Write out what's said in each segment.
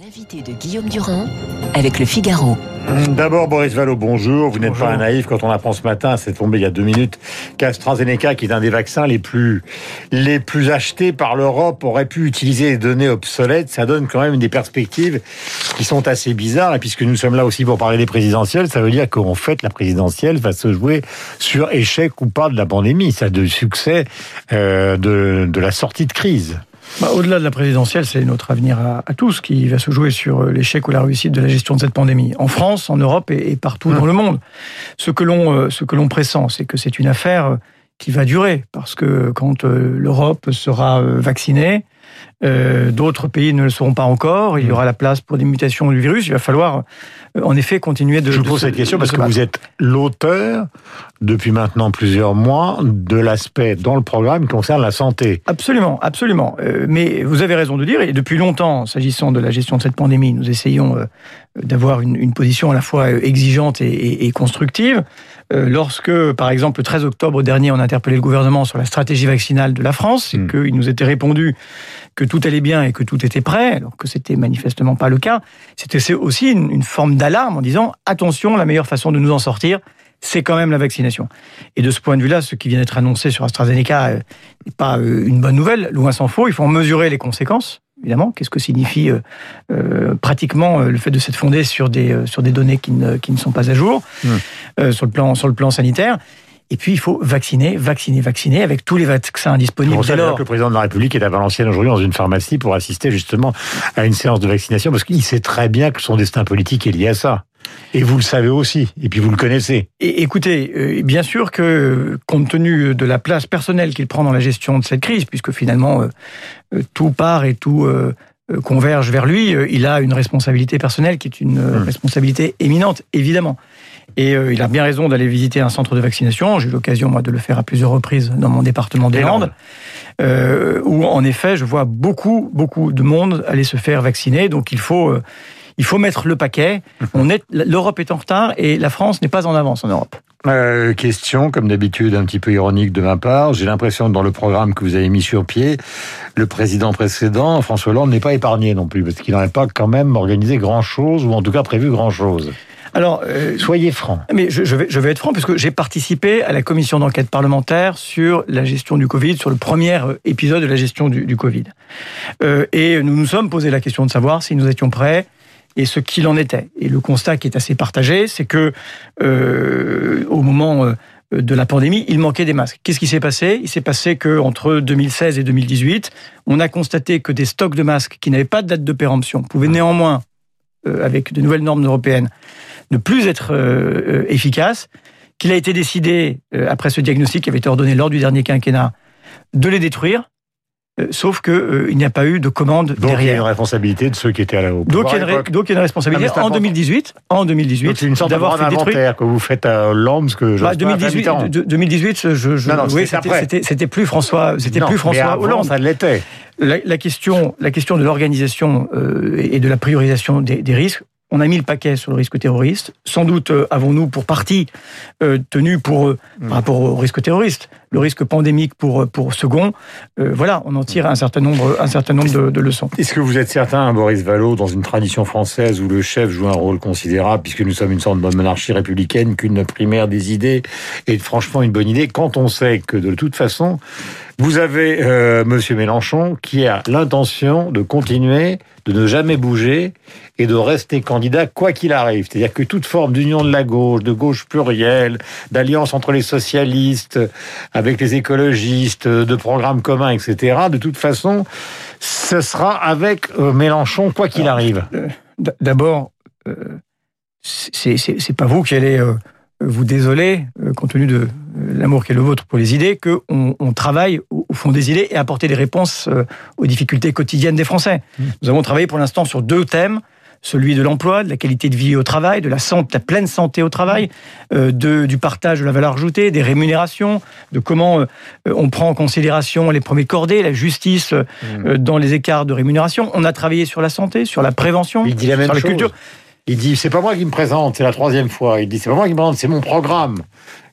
L'invité de Guillaume Durand avec le Figaro. D'abord, Boris Vallot, bonjour. Vous n'êtes pas un naïf quand on apprend ce matin, c'est tombé il y a deux minutes, qu'AstraZeneca, qui est un des vaccins les plus, les plus achetés par l'Europe, aurait pu utiliser des données obsolètes. Ça donne quand même des perspectives qui sont assez bizarres. Et puisque nous sommes là aussi pour parler des présidentielles, ça veut dire qu'en fait, la présidentielle va se jouer sur échec ou pas de la pandémie. Ça de succès euh, de, de la sortie de crise. Bah, Au-delà de la présidentielle, c'est notre avenir à, à, tous qui va se jouer sur euh, l'échec ou la réussite de la gestion de cette pandémie, en France, en Europe et, et partout mmh. dans le monde. Ce que l'on euh, ce que l'on pressent, c'est que c'est une affaire euh, qui va durer, parce que quand l'Europe sera vaccinée, euh, D'autres pays ne le seront pas encore. Il y aura la place pour des mutations du virus. Il va falloir, euh, en effet, continuer de. Je vous pose cette question parce que vous êtes l'auteur, depuis maintenant plusieurs mois, de l'aspect dans le programme qui concerne la santé. Absolument, absolument. Euh, mais vous avez raison de dire, et depuis longtemps, s'agissant de la gestion de cette pandémie, nous essayons euh, d'avoir une, une, position à la fois exigeante et, et, et constructive. Euh, lorsque, par exemple, le 13 octobre dernier, on a interpellé le gouvernement sur la stratégie vaccinale de la France, et mmh. qu'il nous était répondu que tout allait bien et que tout était prêt, alors que c'était manifestement pas le cas, c'était aussi une, une forme d'alarme en disant attention, la meilleure façon de nous en sortir, c'est quand même la vaccination. Et de ce point de vue-là, ce qui vient d'être annoncé sur AstraZeneca n'est pas euh, une bonne nouvelle, loin s'en faut. Il faut en mesurer les conséquences évidemment. Qu'est-ce que signifie euh, euh, pratiquement le fait de s'être fondé sur des, euh, sur des données qui ne, qui ne sont pas à jour mmh. euh, sur, le plan, sur le plan sanitaire et puis, il faut vacciner, vacciner, vacciner avec tous les vaccins disponibles. Pour ça, que le président de la République est à Valenciennes aujourd'hui dans une pharmacie pour assister justement à une séance de vaccination parce qu'il sait très bien que son destin politique est lié à ça. Et vous le savez aussi, et puis vous le connaissez. Et écoutez, euh, bien sûr que, compte tenu de la place personnelle qu'il prend dans la gestion de cette crise, puisque finalement euh, tout part et tout euh, converge vers lui, il a une responsabilité personnelle qui est une mmh. responsabilité éminente, évidemment. Et euh, il a bien raison d'aller visiter un centre de vaccination. J'ai eu l'occasion, moi, de le faire à plusieurs reprises dans mon département des Landes, euh, où, en effet, je vois beaucoup, beaucoup de monde aller se faire vacciner. Donc, il faut... Euh, il faut mettre le paquet. On est, l'Europe est en retard et la France n'est pas en avance en Europe. Euh, question, comme d'habitude, un petit peu ironique de ma part. J'ai l'impression que dans le programme que vous avez mis sur pied, le président précédent, François Hollande, n'est pas épargné non plus, parce qu'il n'aurait pas quand même organisé grand-chose, ou en tout cas prévu grand-chose. Alors, euh, soyez franc. Mais je, je, vais, je vais être franc puisque j'ai participé à la commission d'enquête parlementaire sur la gestion du Covid, sur le premier épisode de la gestion du, du Covid. Euh, et nous nous sommes posé la question de savoir si nous étions prêts et ce qu'il en était. Et le constat qui est assez partagé, c'est que euh, au moment euh, de la pandémie, il manquait des masques. Qu'est-ce qui s'est passé? Il s'est passé que entre 2016 et 2018, on a constaté que des stocks de masques qui n'avaient pas de date de péremption pouvaient néanmoins, euh, avec de nouvelles normes européennes, ne plus être efficaces. Qu'il a été décidé, après ce diagnostic qui avait été ordonné lors du dernier quinquennat, de les détruire sauf que euh, n'y a pas eu de commande donc derrière. il y a une responsabilité de ceux qui étaient à la haut. Donc, il y a une, donc il y a une responsabilité ah, en 2018 en 2018 c'est une sorte d'avoir fait détruire que vous faites à Hollande que je bah, 2018 2018 je, je non, non, oui, c'était plus François c'était plus François avant, Hollande. ça l'était. La, la, question la question de l'organisation euh, et de la priorisation des, des risques. On a mis le paquet sur le risque terroriste. Sans doute euh, avons-nous pour partie euh, tenu pour euh, par rapport au risque terroriste, le risque pandémique pour pour second. Euh, voilà, on en tire un certain nombre un certain nombre de, leçons. Est-ce que vous êtes certain, Boris Vallot, dans une tradition française où le chef joue un rôle considérable, puisque nous sommes une sorte de monarchie républicaine, qu'une primaire des idées est franchement une bonne idée, quand on sait que de toute façon vous avez euh, Monsieur Mélenchon qui a l'intention de continuer, de ne jamais bouger et de rester candidat quoi qu'il arrive. C'est-à-dire que toute forme d'union de la gauche, de gauche plurielle, d'alliance entre les socialistes, avec les écologistes, de programmes communs, etc. De toute façon, ce sera avec euh, Mélenchon quoi qu'il arrive. Euh, D'abord, euh, c'est pas vous qui allez euh, vous désoler, euh, compte tenu de l'amour qui est le vôtre pour les idées, qu'on on travaille au fond des idées et apporter des réponses euh, aux difficultés quotidiennes des Français. Mmh. Nous avons travaillé pour l'instant sur deux thèmes celui de l'emploi, de la qualité de vie au travail, de la, santé, la pleine santé au travail, euh, de, du partage de la valeur ajoutée, des rémunérations, de comment euh, on prend en considération les premiers cordés, la justice euh, mmh. dans les écarts de rémunération. On a travaillé sur la santé, sur la prévention, Il dit la même sur la chose. culture. Il dit c'est pas moi qui me présente, c'est la troisième fois. Il dit c'est pas moi qui me présente, c'est mon programme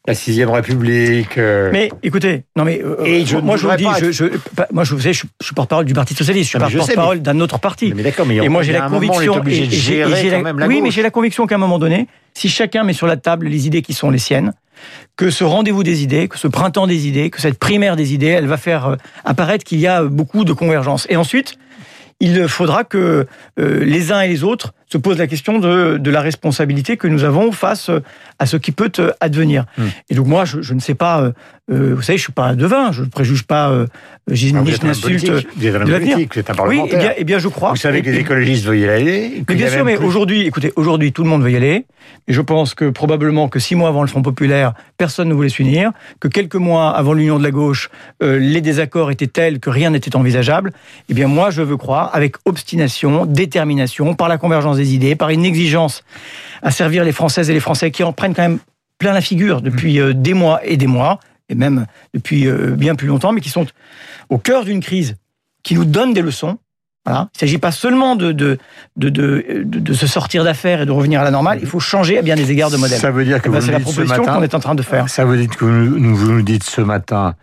la sixième République. euh, Mais écoutez, non mais euh, Et je moi je vous dis, je, moi je vous sais, je, je suis porte-parole du Parti socialiste, je suis porte-parole d'un autre parti. mais d'accord, mais Et moi j'ai la moment, conviction, et- gérer j'ai la- quand même la oui, mais j'ai la conviction qu'à un moment donné, si chacun met sur la table les idées qui sont les siennes, que ce rendez-vous des idées, que ce printemps des idées, que cette primaire des idées, elle va faire euh, apparaître qu'il y a beaucoup de convergence. Et ensuite, il faudra que euh, les uns et les autres se posent la question de, de la responsabilité que nous avons face euh, à ce qui peut euh, advenir. Hmm. Et donc moi, je, je ne sais pas, euh, vous savez, je suis pas devin, je ne préjuge pas, euh, j'ai Ah, ni vous je êtes un politique, vous êtes un êtes un Oui, parlementaire. eh bien, eh bien, je crois. Vous savez que les écologistes veulent y aller. mais bien sûr, mais plus- aujourd'hui, écoutez, aujourd'hui, tout le monde veut y aller. Et je pense que probablement que six mois avant le Front populaire, personne ne voulait s'unir. Que quelques mois avant l'union de la gauche, euh, les désaccords étaient tels que rien n'était envisageable. Eh bien, moi, je veux croire, avec obstination, détermination, par la convergence des idées, par une exigence à servir les Françaises et les Français qui en prennent quand même plein la figure depuis euh, des mois et des mois, et même depuis euh, bien plus longtemps, mais qui sont au cœur d'une crise qui nous donne des leçons. Voilà. Il ne s'agit pas seulement de, de, de, de, se sortir d'affaires et de revenir à la normale, il faut changer à bien des égards de modèle. Ça veut dire que Eh ben, vous c'est la proposition qu'on est en train de faire. Ça veut dire que vous nous dites ce matin,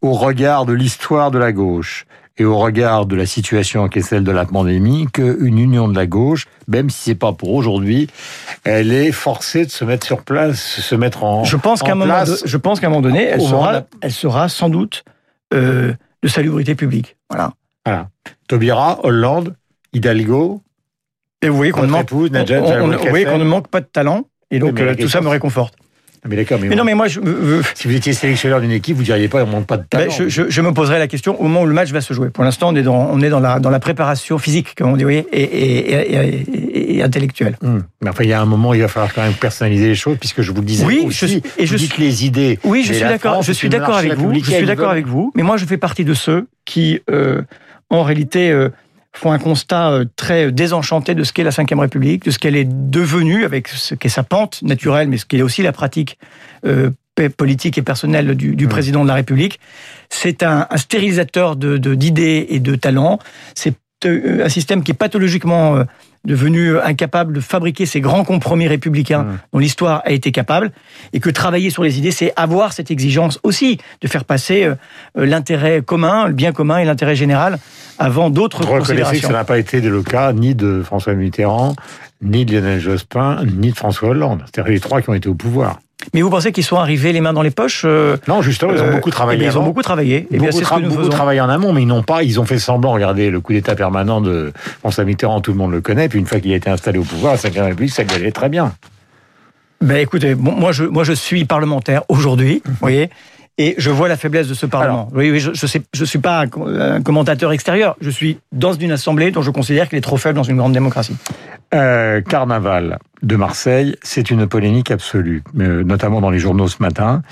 au regard de l'histoire de la gauche et au regard de la situation qui est celle de la pandémie, qu'une union de la gauche, même si c'est pas pour aujourd'hui, elle est forcée de se mettre sur place, se mettre en, Je pense en qu'à un, moment de- je pense qu'à un moment donné, elle sera, la- elle sera sans doute euh, de salubrité publique. Voilà. Taubira, Hollande, Hidalgo, Et vous voyez qu'on ne manque, épouse, on- Najat on- on- vous voyez Vallaud-Belkacem. qu'on ne manque pas de talent. Et donc, Oui, euh, tout ça me réconforte. Mais d'accord, mais, non, mais moi, je, euh, si vous étiez sélectionneur d'une équipe, vous diriez pas, on manque pas de talent. Ben, je, je- je me poserai la question au moment où le match va se jouer. Pour l'instant, on est dans, on est dans la, dans la préparation physique, comme on dit, voyez, et, et, et- et- et intellectuelle. Hum. Mais enfin, il y a un moment, il va falloir quand même personnaliser les choses, puisque je vous le disais Oui, aussi, je suis- et vous dites suis- les idées. Oui, je suis d'accord. Je suis d'accord avec vous. Je suis d'accord avec vous. Mais moi, je fais partie de ceux qui, euh, en réalité, euh, font un constat euh, très désenchanté de ce qu'est la Ve République, de ce qu'elle est devenue, avec ce qu'est sa pente naturelle, mais ce qu'est aussi la pratique euh, politique et personnelle du, du Mmh. président de la République. C'est un, un stérilisateur de- de- d'idées et de talents. C'est euh, un système qui est pathologiquement euh, devenu incapable de fabriquer ces grands compromis républicains Mmh. dont l'histoire a été capable, et que travailler sur les idées, c'est avoir cette exigence aussi de faire passer euh, euh, l'intérêt commun, le bien commun et l'intérêt général avant d'autres Reconnaissez que considérations. ça n'a pas été le cas ni de François Mitterrand, ni de Lionel Jospin, ni de François Hollande. C'est-à-dire les trois qui ont été au pouvoir. Mais vous pensez qu'ils sont arrivés les mains dans les poches euh, Non, justement, ils ont euh, beaucoup eh travaillé. bien, Ils ont beaucoup travaillé. Eh bien, beaucoup, c'est ce que nous beaucoup travaillé en amont, mais ils n'ont pas, ils ont fait semblant. Regardez, le coup d'État permanent de François Mitterrand, tout le monde le connaît. Puis une fois qu'il a été installé au pouvoir, la Ve République, ça allait très bien. Ben écoutez, bon, moi je moi je suis parlementaire aujourd'hui, vous voyez, et je vois la faiblesse de ce parlement. oui, oui, je, je sais, je suis pas un commentateur extérieur. Je suis dans une assemblée dont je considère qu'elle est trop faible dans une grande démocratie. Euh, Carnaval de Marseille, c'est une polémique absolue, euh, notamment dans les journaux ce matin.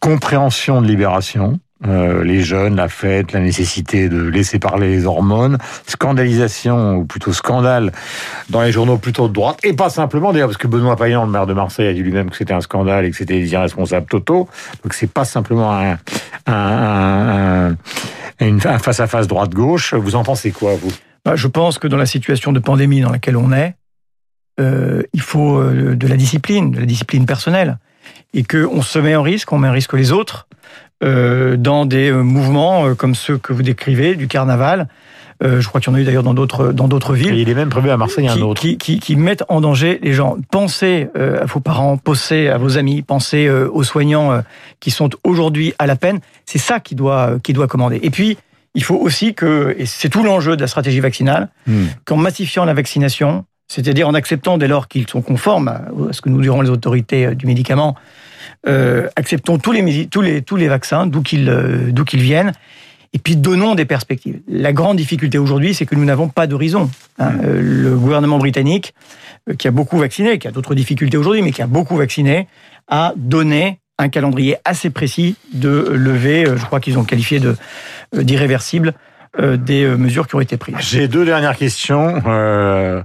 Compréhension de libération, euh, les jeunes, la fête, la nécessité de laisser parler les hormones, scandalisation, ou plutôt scandale, dans les journaux plutôt de droite, et pas simplement d'ailleurs, parce que Benoît Payan, le maire de Marseille, a dit lui-même que c'était un scandale et que c'était des irresponsables totaux. Donc c'est pas simplement un, face-à-face droite-gauche. Vous en pensez quoi, vous? Bah, Je pense que dans la situation de pandémie dans laquelle on est, euh, il faut euh, de la discipline, de la discipline personnelle, et que on se met en risque, on met en risque les autres euh, dans des euh, mouvements euh, comme ceux que vous décrivez du carnaval. Euh, je crois qu'il y en a eu d'ailleurs dans d'autres dans d'autres villes. Et il est même prévu à Marseille un qui, autre. qui, qui, qui mettent en danger les gens. Pensez euh, à vos parents, pensez à vos amis, pensez aux soignants qui sont aujourd'hui à la peine. C'est ça qui doit, qui doit commander. Et puis, il faut aussi que, et c'est tout l'enjeu de la stratégie vaccinale, Hmm. qu'en massifiant la vaccination, c'est-à-dire en acceptant dès lors qu'ils sont conformes à ce que nous diront les autorités du médicament, euh, acceptons tous les, tous les, tous les vaccins, d'où qu'ils euh, d'où qu'ils viennent, et puis donnons des perspectives. La grande difficulté aujourd'hui, c'est que nous n'avons pas d'horizon. hein. Euh, le gouvernement britannique, euh, qui a beaucoup vacciné, qui a d'autres difficultés aujourd'hui, mais qui a beaucoup vacciné, a donné un calendrier assez précis de lever, euh, je crois qu'ils ont qualifié de d'irréversible, des euh, mesures qui ont été prises. J'ai deux dernières questions, euh,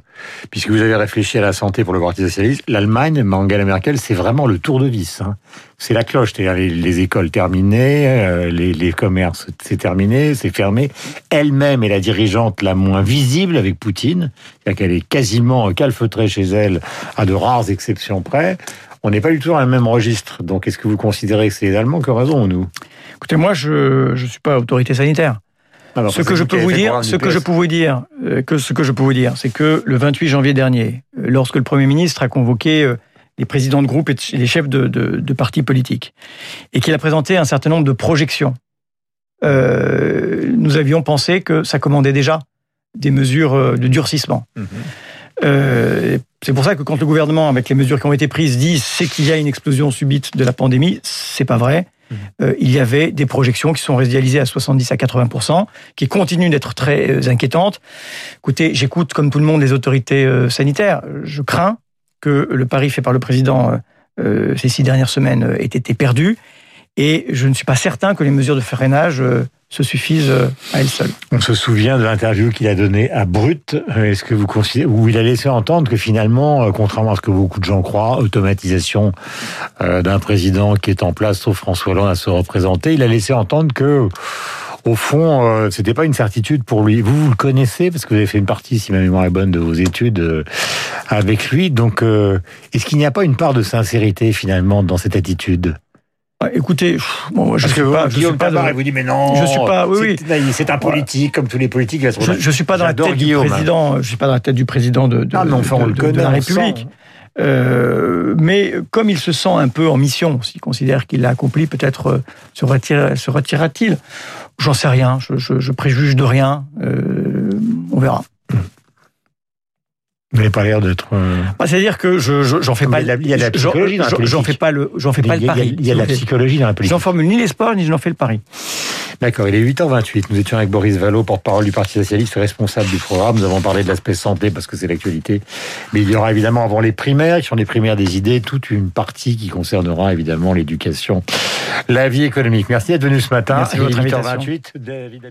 puisque vous avez réfléchi à la santé pour le Parti socialiste. L'Allemagne, Angela Merkel, c'est vraiment le tour de vis. hein. C'est la cloche, c'est-à-dire les, les écoles terminées, euh, les, les commerces, c'est terminé, c'est fermé. Elle-même est la dirigeante la moins visible avec Poutine, c'est-à-dire qu'elle est quasiment calfeutrée chez elle, à de rares exceptions près. on n'est pas du tout dans le même registre. Donc, est-ce que vous considérez que c'est les Allemands qui ont raison ou nous? Écoutez, moi, je ne suis pas autorité sanitaire. Alors, ce que je peux vous dire, ce que je peux vous dire, que ce que je peux vous dire, c'est que le 28 janvier dernier, euh, lorsque le Premier ministre a convoqué euh, les présidents de groupe et les chefs de, de, partis politiques, et qu'il a présenté un certain nombre de projections, euh, nous avions pensé que ça commandait déjà des mesures de durcissement. Euh, c'est pour ça que quand le gouvernement, avec les mesures qui ont été prises, dit c'est qu'il y a une explosion subite de la pandémie, c'est pas vrai. Euh, il y avait des projections qui sont réalisées à 70 à 80% qui continuent d'être très euh, inquiétantes. Écoutez, j'écoute comme tout le monde les autorités sanitaires. Je crains que le pari fait par le président ces six dernières semaines ait été perdu. Et je ne suis pas certain que les mesures de freinage se suffisent euh, à elles seules. On se souvient de l'interview qu'il a donnée à Brut. Euh, est-ce que vous considérez où il a laissé entendre que finalement, euh, contrairement à ce que beaucoup de gens croient, automatisation d'un président qui est en place, sauf François Hollande à se représenter, il a laissé entendre que au fond, c'était pas une certitude pour lui. Vous, vous le connaissez parce que vous avez fait une partie, si ma mémoire est bonne, de vos études avec lui. Donc, est-ce qu'il n'y a pas une part de sincérité finalement dans cette attitude? Ah, écoutez, je ne suis pas. Guillaume Tabar, vous dit mais non. Je suis pas. Oui, oui. C'est un politique comme tous les politiques. Je, je suis pas dans la tête du président. Je suis pas dans la tête du président de, de, ah, de, la République. Euh, mais comme il se sent un peu en mission, s'il considère qu'il l'a accompli, peut-être euh, se, retire, se retirera-t-il? J'en sais rien. Je, je, je, préjuge de rien. Euh, on verra. Vous n'avez pas l'air d'être. Euh, bah, C'est-à-dire que je j'en fais pas. Il y a la psychologie dans la politique. J'en fais pas le j'en fais pas le pari. Il y a la psychologie dans la politique. J'en formule ni l'espoir ni je n'en fais le pari. D'accord. Il est 8h28. Nous étions avec Boris Vallot, porte-parole du Parti socialiste, responsable du programme. Nous avons parlé de l'aspect santé parce que c'est l'actualité. Mais il y aura évidemment avant les primaires, qui sont les primaires des idées, toute une partie qui concernera évidemment l'éducation, la vie économique. Merci d'être venu ce matin. Merci de votre 8h28. David